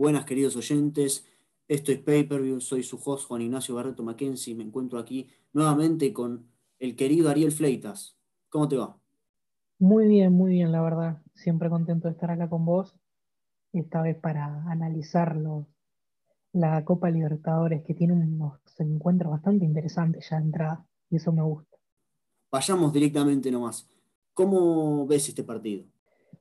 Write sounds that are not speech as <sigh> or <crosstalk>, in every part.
Buenas, queridos oyentes. Esto es Pay-Per-View. Soy su host, Juan Ignacio Barreto Mackenzie. Me encuentro aquí nuevamente con el querido Ariel Fleitas. ¿Cómo te va? Muy bien, muy bien, la verdad. Siempre contento de estar acá con vos. Esta vez para analizar la Copa Libertadores, que tiene unos encuentros bastante interesantes ya de entrada. Y eso me gusta. Vayamos directamente nomás. ¿Cómo ves este partido?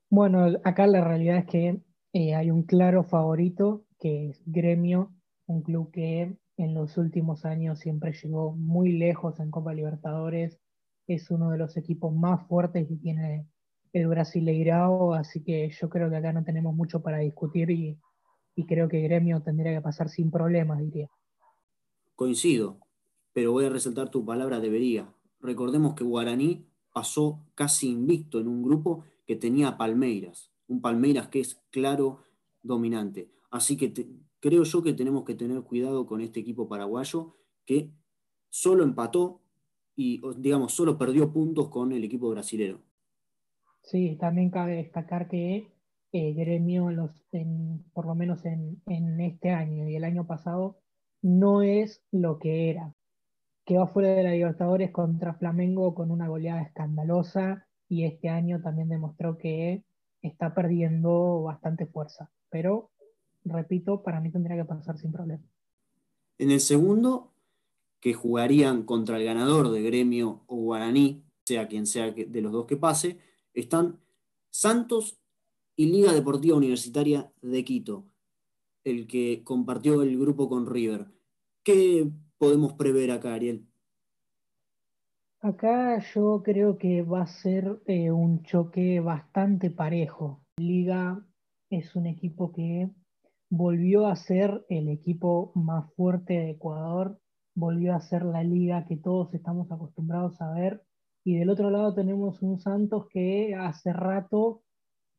Bueno, acá la realidad es que eh, hay un claro favorito que es Gremio, un club que en los últimos años siempre llegó muy lejos en Copa Libertadores, es uno de los equipos más fuertes que tiene el Brasileirao, así que yo creo que acá no tenemos mucho para discutir y, creo que Gremio tendría que pasar sin problemas, diría. Coincido, pero voy a resaltar tu palabra debería. Recordemos que Guaraní pasó casi invicto en un grupo que tenía Palmeiras un Palmeiras que es claro dominante. Así que creo yo que tenemos que tener cuidado con este equipo paraguayo que solo empató y, digamos, solo perdió puntos con el equipo brasilero. Sí, también cabe destacar que eh, Gremio, por lo menos en, en este año y el año pasado, no es lo que era. Quedó fuera de la Libertadores contra Flamengo con una goleada escandalosa y este año también demostró que está perdiendo bastante fuerza. Pero, repito, para mí tendría que pasar sin problema. En el segundo, que jugarían contra el ganador de Gremio o Guaraní, sea quien sea de los dos que pase, están Santos y Liga Deportiva Universitaria de Quito, el que compartió el grupo con River. ¿Qué podemos prever acá, Ariel? Acá yo creo que va a ser eh, un choque bastante parejo. Liga es un equipo que volvió a ser el equipo más fuerte de Ecuador, volvió a ser la liga que todos estamos acostumbrados a ver. Y del otro lado tenemos un Santos que hace rato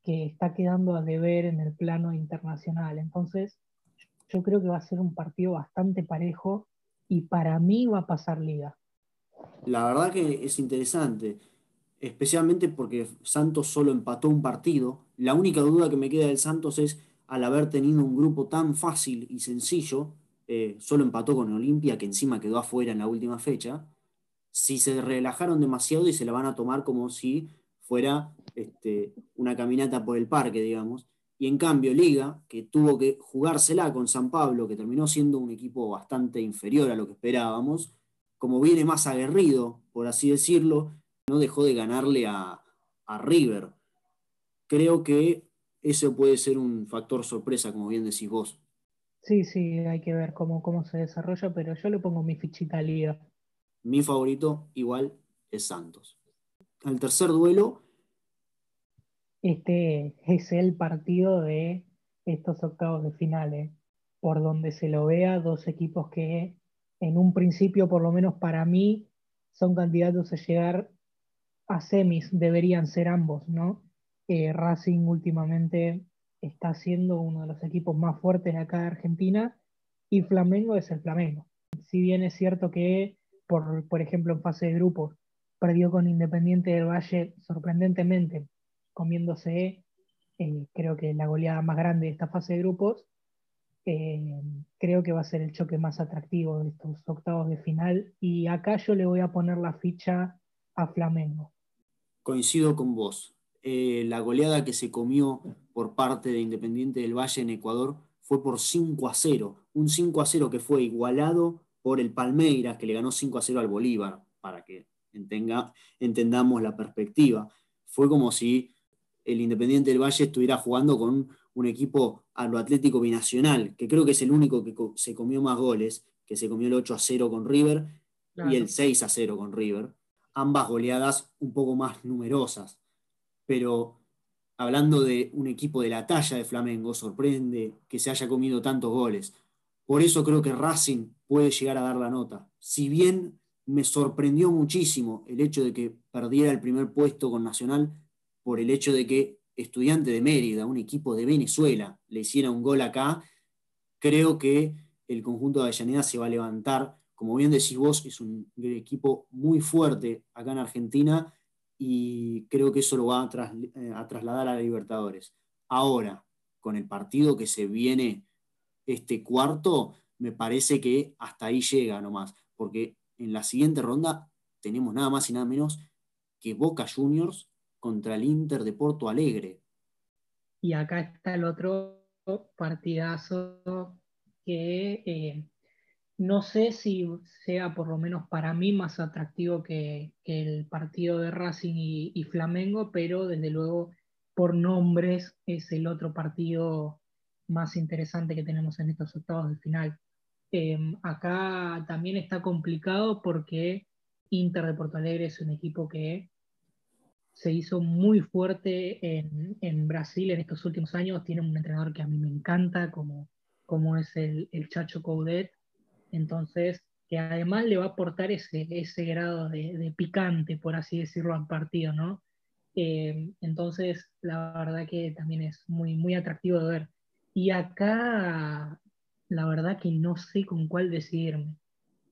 que está quedando a deber en el plano internacional. Entonces, yo creo que va a ser un partido bastante parejo y para mí va a pasar liga la verdad que es interesante, especialmente porque Santos solo empató un partido. La única duda que me queda del Santos es, al haber tenido un grupo tan fácil y sencillo, eh, solo empató con Olimpia, que encima quedó afuera en la última fecha, si se relajaron demasiado y se la van a tomar como si fuera este, una caminata por el parque, digamos. Y en cambio, Liga, que tuvo que jugársela con San Pablo, que terminó siendo un equipo bastante inferior a lo que esperábamos, como viene más aguerrido, por así decirlo, no dejó de ganarle a, River. Creo que eso puede ser un factor sorpresa, como bien decís vos. Sí, sí, hay que ver cómo, cómo se desarrolla, pero yo le pongo mi fichita a Liga. Mi favorito igual es Santos. Al tercer duelo. Este es el partido de estos octavos de finales. Por donde se lo vea, dos equipos que en un principio, por lo menos para mí, son candidatos a llegar a semis, deberían ser ambos, ¿no? Eh, Racing últimamente está siendo uno de los equipos más fuertes de acá de Argentina y Flamengo es el Flamengo. Si bien es cierto que, por, por ejemplo, en fase de grupos, perdió con Independiente del Valle sorprendentemente, comiéndose, eh, creo que la goleada más grande de esta fase de grupos, eh, creo que va a ser el choque más atractivo de estos octavos de final. Y acá yo le voy a poner la ficha a Flamengo. Coincido con vos. Eh, la goleada que se comió por parte de Independiente del Valle en Ecuador fue por 5 a 0. Un 5 a 0 que fue igualado por el Palmeiras, que le ganó 5 a 0 al Bolívar, para que entendamos la perspectiva. Fue como si el Independiente del Valle estuviera jugando con un equipo a lo Atlético Binacional, que creo que es el único que se comió más goles, que se comió el 8 a 0 con River y el 6 a 0 con River. Ambas goleadas un poco más numerosas. Pero hablando de un equipo de la talla de Flamengo, sorprende que se haya comido tantos goles. Por eso creo que Racing puede llegar a dar la nota. Si bien me sorprendió muchísimo el hecho de que perdiera el primer puesto con Nacional por el hecho de que Estudiante de Mérida, un equipo de Venezuela, le hiciera un gol acá, creo que el conjunto de Avellaneda se va a levantar. Como bien decís vos, es un equipo muy fuerte acá en Argentina y creo que eso lo va a, eh, trasladar a la Libertadores. Ahora, con el partido que se viene este cuarto, me parece que hasta ahí llega nomás, porque en la siguiente ronda tenemos nada más y nada menos que Boca Juniors contra el Inter de Porto Alegre. Y acá está el otro partidazo que eh, no sé si sea por lo menos para mí más atractivo que, el partido de Racing y, Flamengo, pero desde luego por nombres es el otro partido más interesante que tenemos en estos octavos de final. Em, acá también está complicado porque Inter de Porto Alegre es un equipo que se hizo muy fuerte en, Brasil en estos últimos años. Tiene un entrenador que a mí me encanta, como, como es el, el Chacho Coudet. Entonces, que además le va a aportar ese, ese grado de, picante, por así decirlo, al partido, ¿no? Eh, entonces, la verdad que también es muy, muy atractivo de ver. Y acá, la verdad que no sé con cuál decidirme.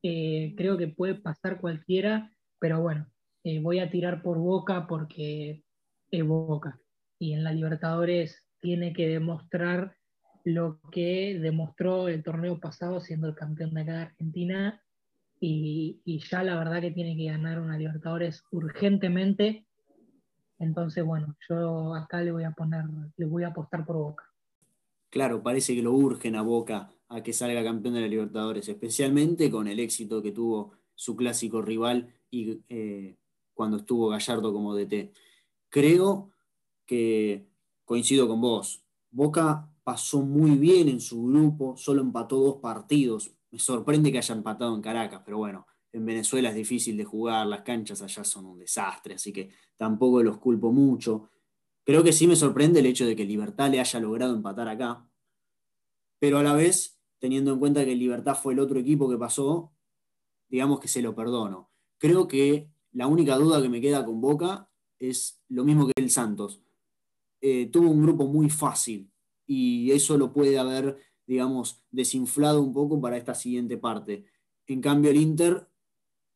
Eh, creo que puede pasar cualquiera, pero bueno, eh, voy a tirar por Boca porque es Boca. Y en la Libertadores tiene que demostrar lo que demostró el torneo pasado siendo el campeón de la Argentina. Y, y, ya la verdad que tiene que ganar una Libertadores urgentemente. Entonces, bueno, yo acá le voy a poner, le voy a apostar por Boca. Claro, parece que lo urgen a Boca a que salga campeón de la Libertadores, especialmente con el éxito que tuvo su clásico rival y eh, cuando estuvo Gallardo como DT. Creo que coincido con vos. Boca pasó muy bien en su grupo, solo empató dos partidos. Me sorprende que haya empatado en Caracas, pero bueno, en Venezuela es difícil de jugar, las canchas allá son un desastre, así que tampoco los culpo mucho. Creo que sí me sorprende el hecho de que Libertad le haya logrado empatar acá, pero a la vez, teniendo en cuenta que Libertad fue el otro equipo que pasó, digamos que se lo perdono. Creo que la única duda que me queda con Boca es lo mismo que el Santos. Eh, tuvo un grupo muy fácil y eso lo puede haber, digamos, desinflado un poco para esta siguiente parte. En cambio, el Inter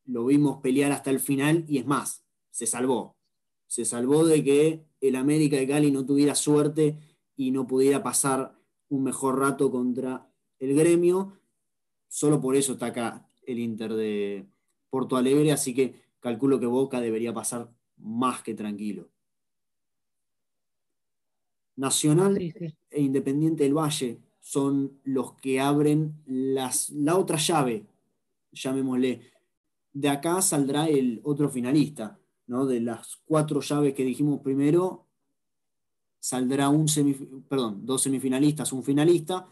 lo vimos pelear hasta el final y es más, se salvó. Se salvó de que el América de Cali no tuviera suerte y no pudiera pasar un mejor rato contra el gremio. Solo por eso está acá el Inter de Porto Alegre, así que calculo que Boca debería pasar más que tranquilo. Nacional e Independiente del Valle son los que abren las, la otra llave, llamémosle. De acá saldrá el otro finalista, ¿no? De las cuatro llaves que dijimos primero, saldrá un perdón, dos semifinalistas, un finalista,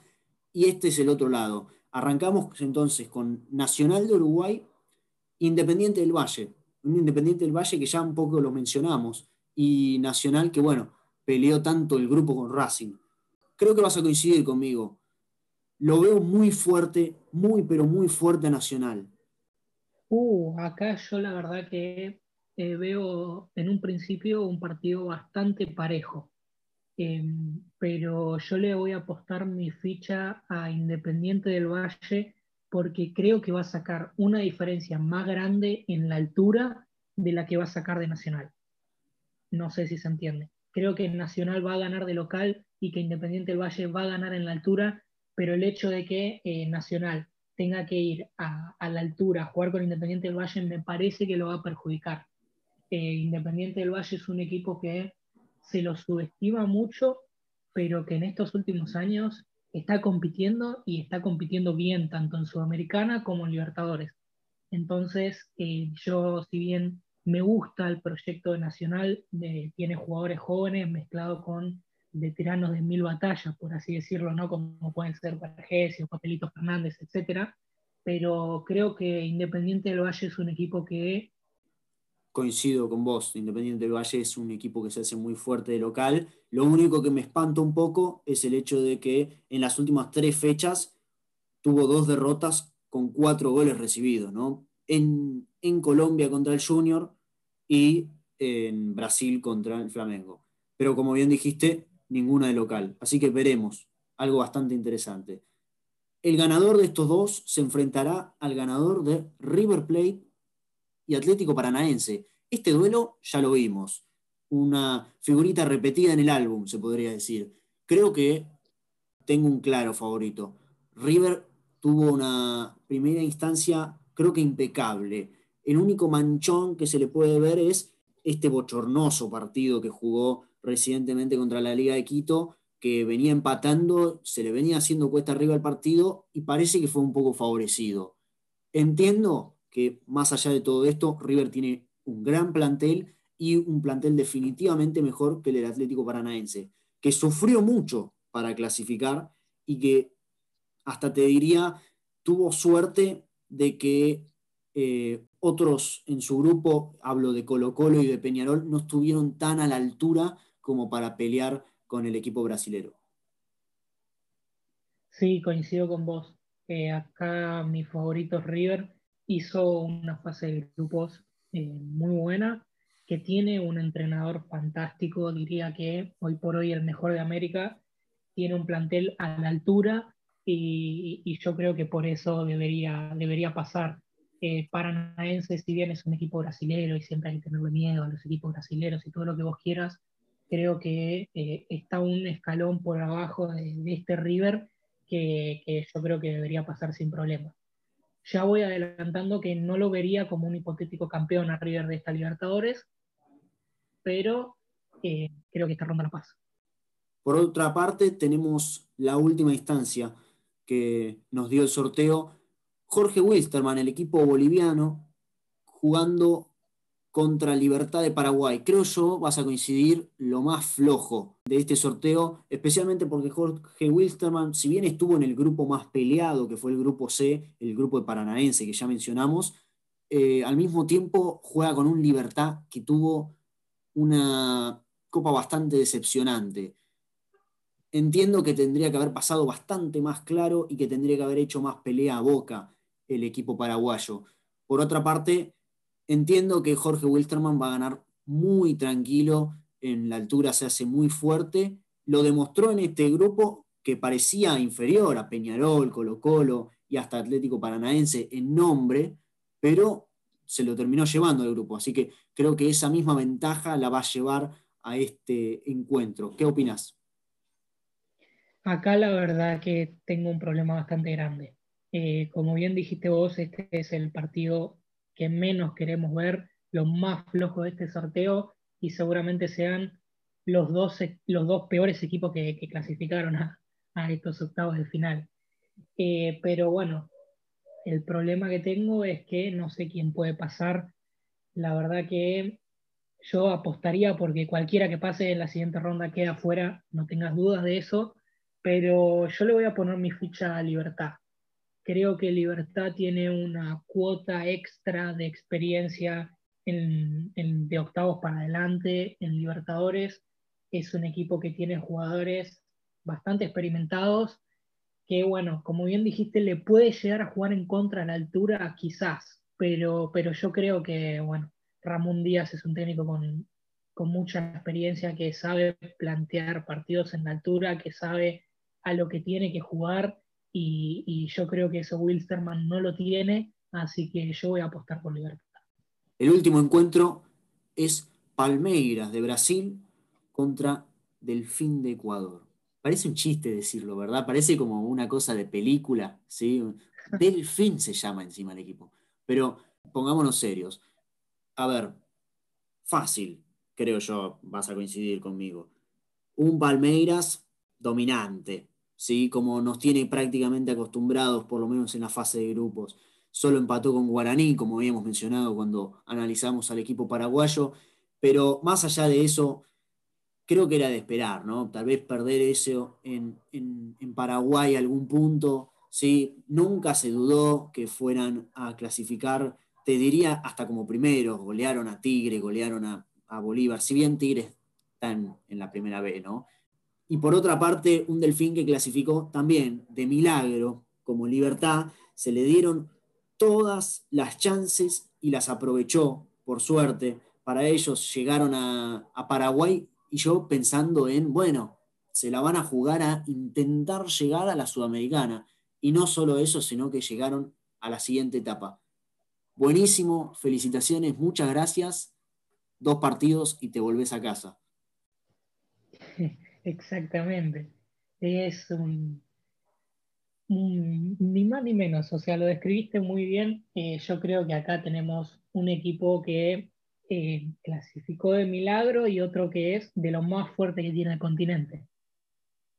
y este es el otro lado. Arrancamos entonces con Nacional de Uruguay, Independiente del Valle, un Independiente del Valle que ya un poco lo mencionamos, y Nacional que, bueno, peleó tanto el grupo con Racing. Creo que vas a coincidir conmigo. Lo veo muy fuerte, muy, pero muy fuerte Nacional. Uh, acá yo la verdad que eh, veo en un principio un partido bastante parejo. Em, pero yo le voy a apostar mi ficha a Independiente del Valle porque creo que va a sacar una diferencia más grande en la altura de la que va a sacar de Nacional. No sé si se entiende. Creo que Nacional va a ganar de local y que Independiente del Valle va a ganar en la altura, pero el hecho de que eh, Nacional tenga que ir a, la altura a jugar con Independiente del Valle me parece que lo va a perjudicar. Eh, Independiente del Valle es un equipo que se lo subestima mucho, pero que en estos últimos años está compitiendo y está compitiendo bien, tanto en Sudamericana como en Libertadores. Entonces, eh, yo, si bien me gusta el proyecto de Nacional, tiene jugadores jóvenes mezclados con veteranos de mil batallas, por así decirlo, ¿no? como pueden ser Vergesio, Papelito Fernández, etc. Pero creo que Independiente del Valle es un equipo que coincido con vos, Independiente del Valle es un equipo que se hace muy fuerte de local. Lo único que me espanta un poco es el hecho de que en las últimas tres fechas tuvo dos derrotas con cuatro goles recibidos, ¿no? En, Colombia contra el Junior y en Brasil contra el Flamengo. Pero como bien dijiste, ninguna de local. Así que veremos, algo bastante interesante. El ganador de estos dos se enfrentará al ganador de River Plate y Atlético Paranaense. Este duelo ya lo vimos, una figurita repetida en el álbum, se podría decir. Creo que tengo un claro favorito. River tuvo una primera instancia, creo que impecable. El único manchón que se le puede ver es este bochornoso partido que jugó recientemente contra la Liga de Quito, que venía empatando, se le venía haciendo cuesta arriba el partido y parece que fue un poco favorecido. Entiendo que más allá de todo esto, River tiene un gran plantel y un plantel definitivamente mejor que el del Atlético Paranaense, que sufrió mucho para clasificar y que hasta te diría, tuvo suerte de que eh, otros en su grupo, hablo de Colo Colo y de Peñarol, no estuvieron tan a la altura como para pelear con el equipo brasilero. Sí, coincido con vos. Eh, acá mi favorito River hizo una fase de grupos eh, muy buena, que tiene un entrenador fantástico, diría que hoy por hoy el mejor de América, tiene un plantel a la altura y, yo creo que por eso debería, debería pasar. Eh, Paranaense, si bien es un equipo brasilero y siempre hay que tenerle miedo a los equipos brasileros y todo lo que vos quieras, creo que eh, está un escalón por abajo de, este River que, que, yo creo que debería pasar sin problema. Ya voy adelantando que no lo vería como un hipotético campeón a River de esta Libertadores, pero eh, creo que esta ronda la pasa. Por otra parte, tenemos la última instancia que nos dio el sorteo. Jorge Wilstermann, el equipo boliviano, jugando contra Libertad de Paraguay. Creo yo vas a coincidir lo más flojo de este sorteo, especialmente porque Jorge Wilstermann, si bien estuvo en el grupo más peleado, que fue el grupo C, el grupo de Paranaense que ya mencionamos, eh, al mismo tiempo juega con un Libertad que tuvo una copa bastante decepcionante. Entiendo que tendría que haber pasado bastante más claro y que tendría que haber hecho más pelea a boca el equipo paraguayo. Por otra parte, entiendo que Jorge Wilstermann va a ganar muy tranquilo, en la altura se hace muy fuerte. Lo demostró en este grupo que parecía inferior a Peñarol, Colo Colo y hasta Atlético Paranaense en nombre, pero se lo terminó llevando al grupo. Así que creo que esa misma ventaja la va a llevar a este encuentro. ¿Qué opinas? Acá la verdad que tengo un problema bastante grande. Eh, como bien dijiste vos, este es el partido que menos queremos ver, lo más flojo de este sorteo y seguramente sean los dos, los dos peores equipos que, clasificaron a, estos octavos de final. Eh, pero bueno, el problema que tengo es que no sé quién puede pasar. La verdad que yo apostaría porque cualquiera que pase en la siguiente ronda queda fuera, no tengas dudas de eso pero yo le voy a poner mi ficha a Libertad. Creo que Libertad tiene una cuota extra de experiencia en, de octavos para adelante en Libertadores. Es un equipo que tiene jugadores bastante experimentados, que bueno, como bien dijiste, le puede llegar a jugar en contra a la altura, quizás, pero, pero yo creo que, bueno, Ramón Díaz es un técnico con, con mucha experiencia que sabe plantear partidos en la altura, que sabe a lo que tiene que jugar y, yo creo que eso Wilstermann no lo tiene, así que yo voy a apostar por Libertad. El último encuentro es Palmeiras de Brasil contra Delfín de Ecuador. Parece un chiste decirlo, ¿verdad? Parece como una cosa de película, ¿sí? Delfín se llama encima el equipo. Pero pongámonos serios. A ver, fácil, creo yo, vas a coincidir conmigo. Un Palmeiras dominante, ¿sí? como nos tiene prácticamente acostumbrados, por lo menos en la fase de grupos. Solo empató con Guaraní, como habíamos mencionado cuando analizamos al equipo paraguayo, pero más allá de eso, creo que era de esperar, ¿no? Tal vez perder eso en, Paraguay algún punto, ¿sí? Nunca se dudó que fueran a clasificar, te diría, hasta como primeros, golearon a Tigre, golearon a, a Bolívar, si bien Tigre están en la primera B, ¿no? Y por otra parte, un delfín que clasificó también de milagro como libertad, se le dieron todas las chances y las aprovechó, por suerte. Para ellos llegaron a, Paraguay y yo pensando en, bueno, se la van a jugar a intentar llegar a la Sudamericana. Y no solo eso, sino que llegaron a la siguiente etapa. Buenísimo, felicitaciones, muchas gracias. Dos partidos y te volvés a casa. <laughs> Exactamente. Es un, más ni menos, o sea, lo describiste muy bien. Eh, yo creo que acá tenemos un equipo que eh, clasificó de milagro y otro que es de lo más fuerte que tiene el continente.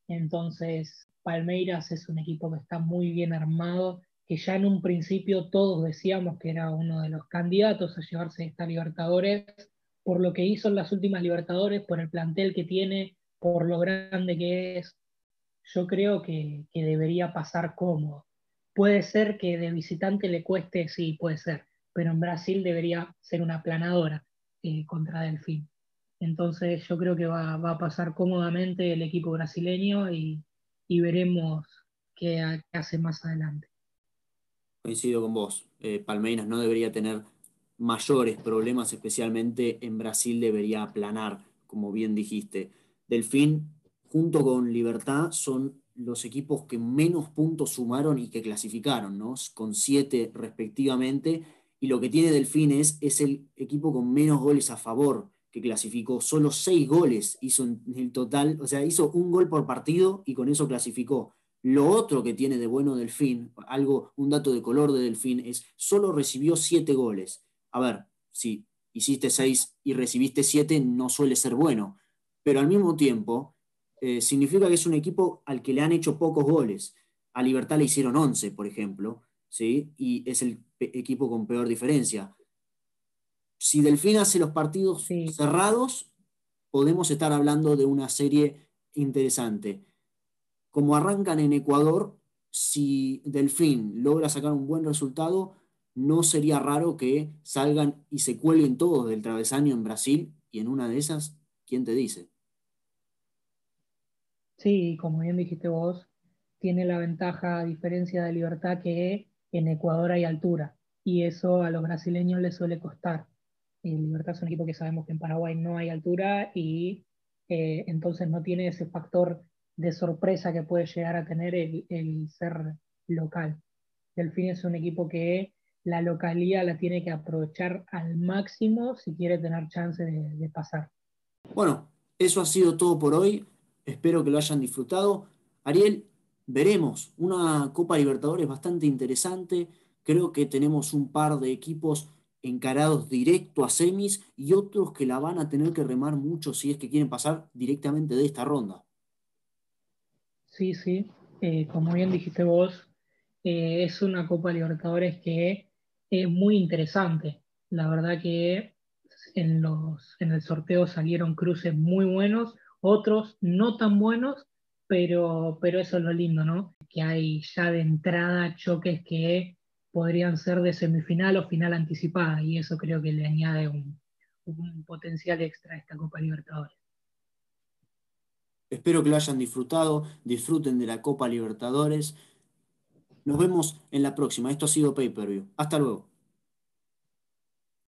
Entonces, Palmeiras es un equipo que está muy bien armado, que ya en un principio todos decíamos que era uno de los candidatos a llevarse esta Libertadores, por lo que hizo en las últimas Libertadores, por el plantel que tiene, por lo grande que es. Yo creo que, debería pasar cómodo. Puede ser que de visitante le cueste, sí, puede ser, pero en Brasil debería ser una planadora eh, contra Delfín. Entonces yo creo que va, a pasar cómodamente el equipo brasileño y, veremos qué, hace más adelante. Coincido con vos. Eh, Palmeiras no debería tener mayores problemas, especialmente en Brasil debería aplanar, como bien dijiste. Delfín, junto con Libertad, son los equipos que menos puntos sumaron y que clasificaron, ¿no? Con siete respectivamente y lo que tiene Delfín es, el equipo con menos goles a favor que clasificó. Solo seis goles hizo en el total, o sea, hizo un gol por partido y con eso clasificó. Lo otro que tiene de bueno Delfín, algo, un dato de color de Delfín, es solo recibió siete goles. A ver, si hiciste seis y recibiste siete, no suele ser bueno. Pero al mismo tiempo, eh, significa que es un equipo al que le han hecho pocos goles. A Libertad le hicieron once, por ejemplo, ¿sí? y es el equipo con peor diferencia. Si Delfín hace los partidos cerrados, podemos estar hablando de una serie interesante. Como arrancan en Ecuador, si Delfín logra sacar un buen resultado, no sería raro que salgan y se cuelguen todos del travesaño en Brasil y en una de esas, ¿quién te dice? Sí, como bien dijiste vos, tiene la ventaja, a diferencia de Libertad, que en Ecuador hay altura y eso a los brasileños les suele costar. En Libertad es un equipo que sabemos que en Paraguay no hay altura y eh, entonces no tiene ese factor de sorpresa que puede llegar a tener el, ser local. Delfín es un equipo que la localía la tiene que aprovechar al máximo si quiere tener chance de, de pasar. Bueno, eso ha sido todo por hoy. Espero que lo hayan disfrutado. Ariel, veremos una Copa Libertadores bastante interesante. Creo que tenemos un par de equipos encarados directo a semis y otros que la van a tener que remar mucho si es que quieren pasar directamente de esta ronda. Sí, sí, eh, como bien dijiste vos, eh, es una Copa Libertadores que es muy interesante. La verdad que en, los, en el sorteo salieron cruces muy buenos, otros no tan buenos, pero, pero eso es lo lindo, ¿no? Que hay ya de entrada choques que podrían ser de semifinal o final anticipada, y eso creo que le añade un, un potencial extra a esta Copa Libertadores. Espero que lo hayan disfrutado, disfruten de la Copa Libertadores. Nos vemos en la próxima. Esto ha sido Pay Per View. Hasta luego.